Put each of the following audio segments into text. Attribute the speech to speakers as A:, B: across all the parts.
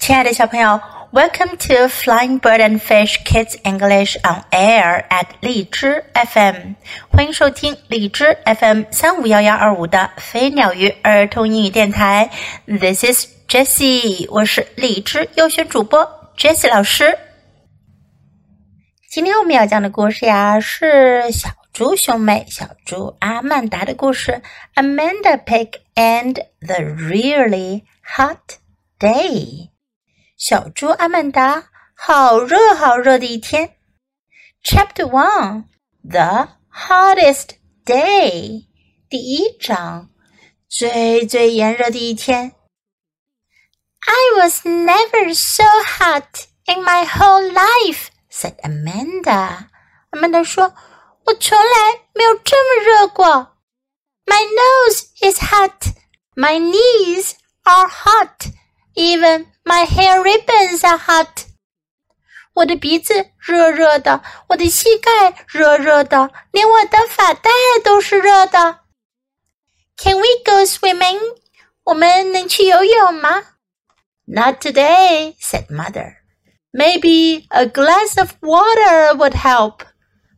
A: 亲爱的小朋友，Welcome to Flying Bird and Fish Kids English on Air at 荔枝 FM，欢迎收听荔枝 FM 三五幺幺二五的飞鸟鱼儿童英语电台。This is Jessie，我是荔枝优选主播 Jessie 老师。今天我们要讲的故事呀，是小猪兄妹小猪阿曼达的故事，Amanda Pig and the Really Hot Day。 小猪阿曼达，好热好热的一天。Chapter One: The Hottest Day，第一章，最最炎热的一天。I was never so hot in my whole life," said Amanda. Amanda 说：“我从来没有这么热过。My nose is hot. My knees are hot. Even my hair ribbons are hot. 我的鼻子热热的，我的膝盖热热的，连我的发带都是热的。Can we go swimming？我们能去游泳吗？Not today, said mother. Maybe a glass of water would help.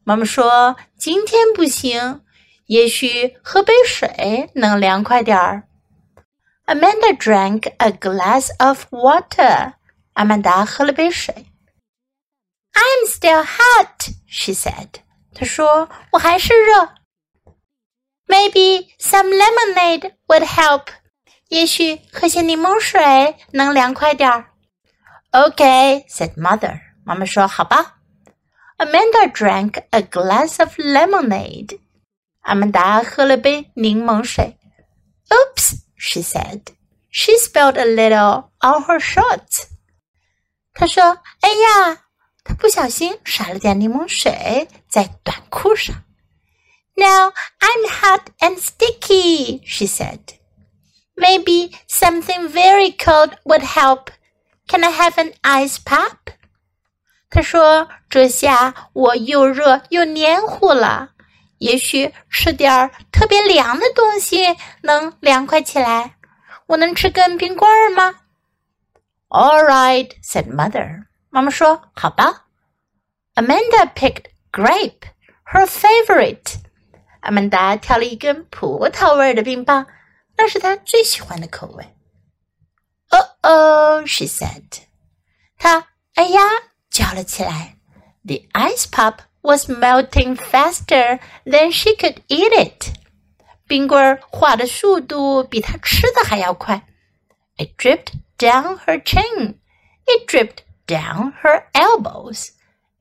A: 妈妈说今天不行，也许喝杯水能凉快点儿。 Amanda drank a glass of water. 阿曼达喝了杯水。I'm still hot, she said. 她说我还是热。Maybe some lemonade would help. 也许喝些柠檬水能凉快点儿。Okay, said mother. 妈妈说好吧。Amanda drank a glass of lemonade. 阿曼达喝了杯柠檬水。Oops, she said. She spilled a little on her shorts. 她说：“哎呀，她不小心洒了点柠檬水在短裤上。” Now I'm hot and sticky, she said. Maybe something very cold would help. Can I have an ice pop? 她说：“这下我又热又黏糊了。 ”也许吃点儿特别凉的东西能凉快起来。我能吃根冰棍儿吗？”“All right,” said mother. 妈妈说：“好吧。” Amanda picked grape, her favorite. 阿曼达挑了一根葡萄味的冰棒，那是她最喜欢的口味。“Oh, oh,” she said. 她哎呀叫了起来。The ice pop was melting faster than she could eat it. 冰棍儿化的速度比她吃的还要快。It dripped down her chin. It dripped down her elbows.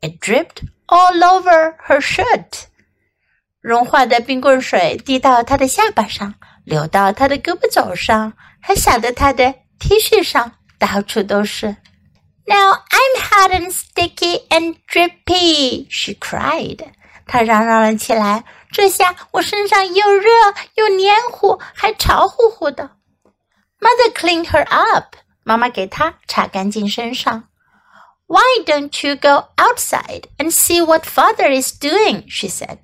A: It dripped all over her shirt. 融化的冰棍水滴到她的下巴上，流到她的胳膊肘上，还洒在她的 T 恤上，到处都是。 now I'm hot and sticky and drippy, she cried. 她嚷嚷了起来。这下我身上又热又黏糊，还潮乎乎的。Mother cleaned her up. 妈妈给她擦干净身上。Why don't you go outside and see what father is doing? She said.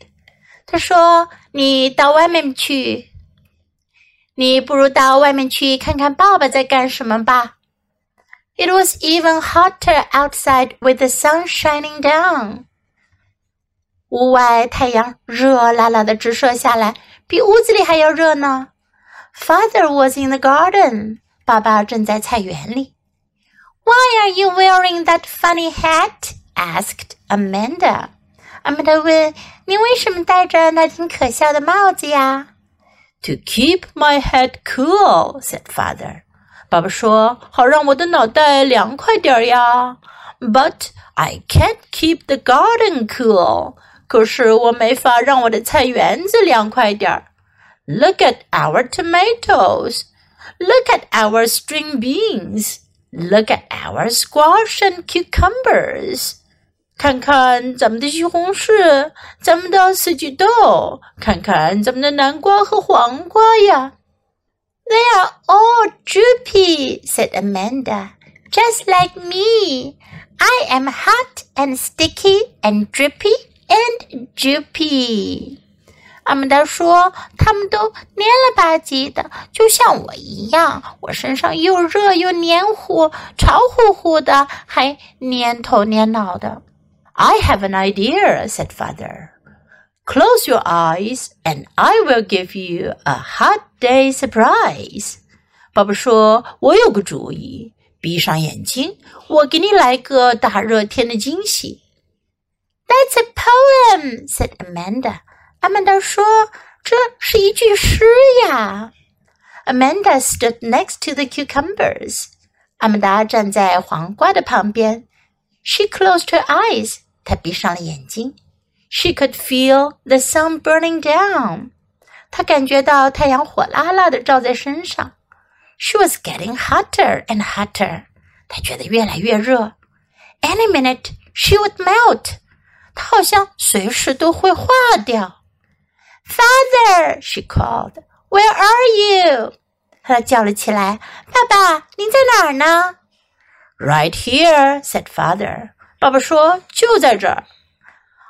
A: 她说：“你到外面去，你不如到外面去看看爸爸在干什么吧。” ” It was even hotter outside with the sun shining down. 屋外太阳热辣辣的直射下来，比屋子里还要热呢。Father was in the garden. 爸爸正在菜园里。Why are you wearing that funny hat? asked Amanda. Amanda 问：“你为什么戴着那顶可笑的帽子呀？” To keep my head cool, said father. 爸爸说：“好让我的脑袋凉快点儿呀。” But I can't keep the garden cool. 可是我没法让我的菜园子凉快点儿。Look at our tomatoes. Look at our string beans. Look at our squash and cucumbers. 看看咱们的西红柿，咱们的四季豆，看看咱们的南瓜和黄瓜呀。they are all droopy, said Amanda, just like me. I am hot and sticky and drippy and droopy. 阿曼达说：“他们都黏了吧唧的，就像我一样。我身上又热又黏糊，潮乎乎的，还黏头黏脑的。”
B: I have an idea," said father. "Close your eyes, and I will give you a hot day surprise." 爸爸说：“我有个主意，闭上眼睛，我给你来个大热天的惊喜。”
A: That's a poem," said Amanda. 阿曼达说：“这是一句诗呀。”
B: Amanda stood next to the cucumbers.
A: 阿曼达站在黄瓜的旁边。She closed her eyes. 她闭上了眼睛。
B: She could feel the sun burning down.
A: 她感觉到太阳火辣辣的照在身上。
B: She was getting hotter and hotter.
A: 她觉得越来越热。Any minute she would melt. 她好像随时都会化掉。Father, she called. Where are you? 她叫了起来：“爸爸，您在哪儿呢？”
B: Right here, said father.
A: 爸爸说：“就在这儿。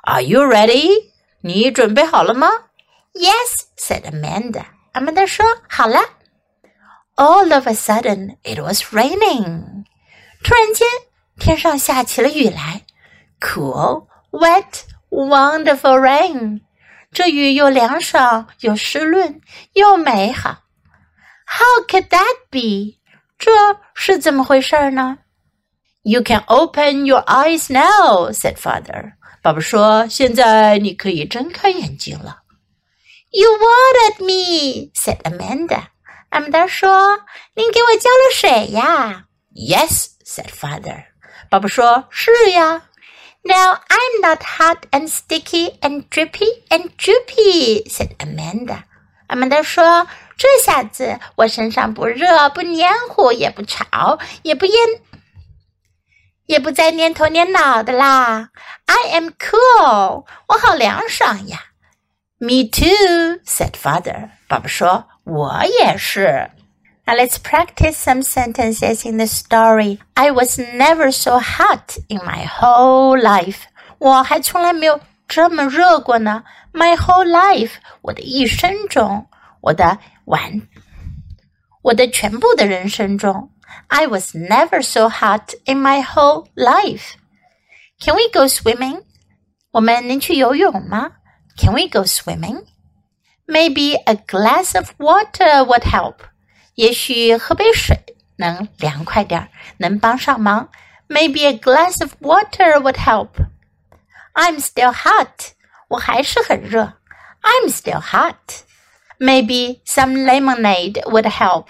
B: ”Are you ready?
A: 你准备好了吗？
B: Yes, said Amanda.
A: 阿曼达说：“好了。”
B: All of a sudden, it was raining.
A: 突然间，天上下起了雨来。
B: Cool, wet, wonderful rain.
A: 这雨又凉爽又湿润又美好。How could that be？这是怎么回事呢？
B: You can open your eyes now," said father. 爸爸说：“现在你可以睁开眼睛了。”
A: You watered me," said Amanda. 阿曼达说：“您给我浇了水呀。”
B: Yes," said father.
A: 爸爸说：“是呀。” Now I'm not hot and sticky and drippy and droopy," said Amanda. 阿曼达说：“这下子我身上不热不黏糊，也不潮，也不烟，也不再黏头黏脑的啦。I am cool，我好凉爽呀。”
B: Me too," said father. 爸爸说：“我也是。”
A: Now let's practice some sentences in the story. I was never so hot in my whole life. 我还从来没有这么热过呢。My whole life，我的一生中，我的完，我的全部的人生中。 I was never so hot in my whole life. Can we go swimming? 我们能去游泳吗？Can we go swimming? Maybe a glass of water would help. 也许喝杯水能凉快点儿，能帮上忙。Maybe a glass of water would help. I'm still hot. 我还是很热。I'm still hot. Maybe some lemonade would help.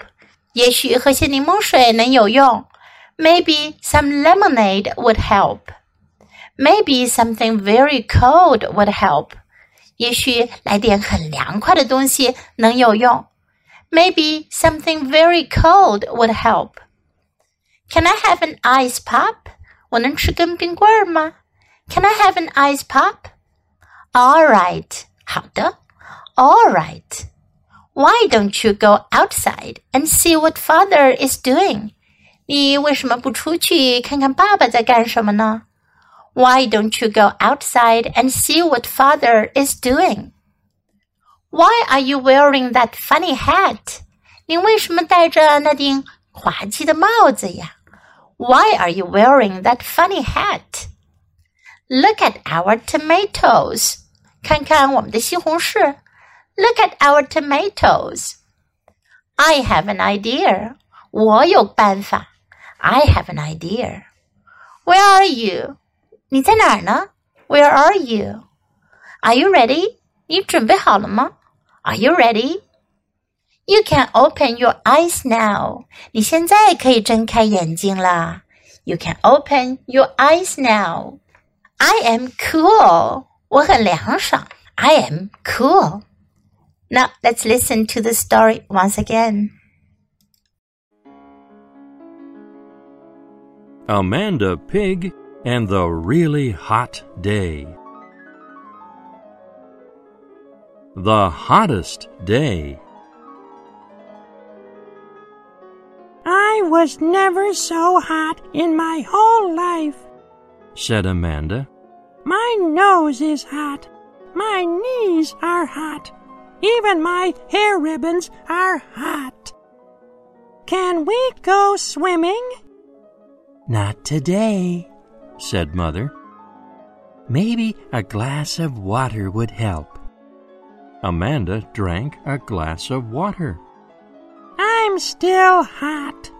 A: 也许喝些柠檬水能有用。Maybe some lemonade would help. Maybe something very cold would help. 也许来点很凉快的东西能有用。Maybe something very cold would help. Can I have an ice pop? 我能吃根冰棍儿吗？Can I have an ice pop? All right. 好的。All right. Why don't you go outside and see what father is doing? 你为什么不出去看看爸爸在干什么呢？Why don't you go outside and see what father is doing? Why are you wearing that funny hat? 您为什么戴着那顶滑稽的帽子呀？Why are you wearing that funny hat? Look at our tomatoes. 看看我们的西红柿。 Look at our tomatoes. I have an idea. 我有办法。I have an idea. Where are you? 你在哪儿呢？Where are you? Are you ready? 你准备好了吗？are you ready? You can open your eyes now. 你现在可以睁开眼睛啦。You can open your eyes now. I am cool. 我很凉爽。I am cool. Now let's listen to the story once again.
C: Amanda Pig and the Really Hot Day. the hottest day.
D: I was never so hot in my whole life,
C: said Amanda.
D: My nose is hot. My knees are hot. Even my hair ribbons are hot. Can we go swimming?
C: Not today, said Mother. Maybe a glass of water would help. Amanda drank a glass of water.
D: I'm still hot,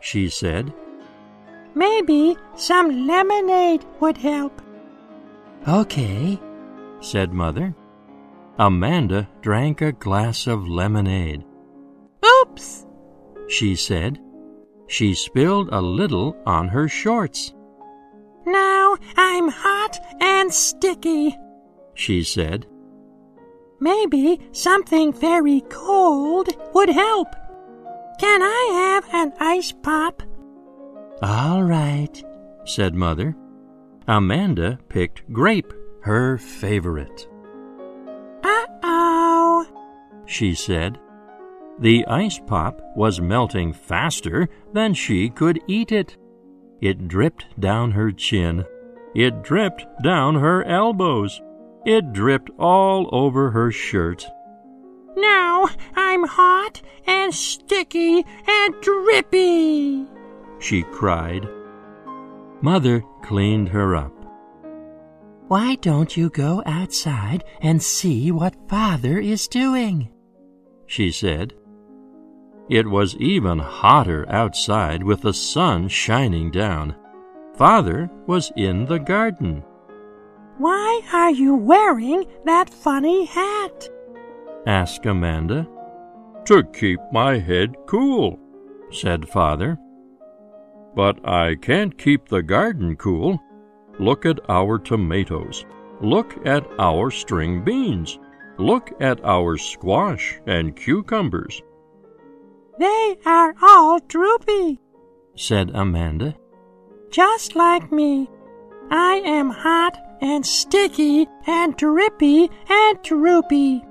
C: She said,
D: Maybe some lemonade would help.
C: Okay, said Mother. Amanda drank a glass of lemonade.
D: Oops!
C: She said. She spilled a little on her shorts.
D: Now I'm hot and sticky.
C: She said.
D: Maybe something very cold would help. Can I have an ice pop?
C: All right, said Mother. Amanda picked grape, her favorite. She said. The ice pop was melting faster than she could eat it. It dripped down her chin. It dripped down her elbows. It dripped all over her shirt.
D: Now I'm hot and sticky and drippy.
C: She cried. Mother cleaned her up. Why don't you go outside and see what Father is doing? She said. It was even hotter outside with the sun shining down. Father was in the garden.
D: Why are you wearing that funny hat?
C: asked Amanda. To keep my head cool, said Father. But I can't keep the garden cool. Look at our tomatoes. Look at our string beans. Look at our squash and cucumbers,
D: They are all droopy,
C: said Amanda.
D: just like me. I am hot and sticky and drippy and droopy.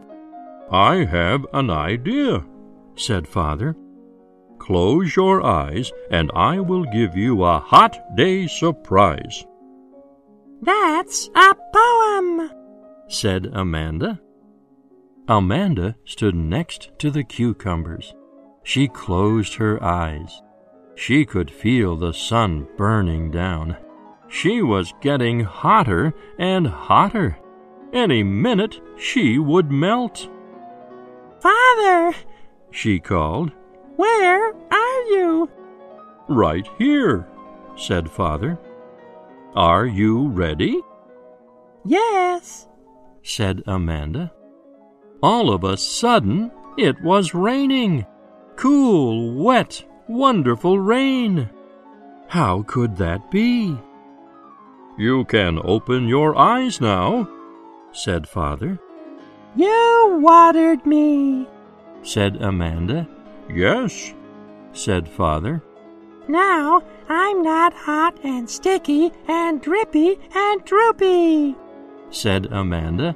C: I have an idea, said Father. Close your eyes, and I will give you a hot day surprise,
D: That's a poem.
C: said Amanda. Amanda stood next to the cucumbers. She closed her eyes. She could feel the sun burning down. She was getting hotter and hotter. Any minute she would melt.
D: Father,
C: She called.
D: where are you?
C: Right here, said Father. Are you ready?
D: Yes.
C: said Amanda. All of a sudden, it was raining. Cool, wet, wonderful rain. How could that be? You can open your eyes now, said Father.
D: You watered me.
C: Said Amanda. Yes, said Father.
D: Now I'm not hot and sticky and drippy and droopy.
C: Said Amanda.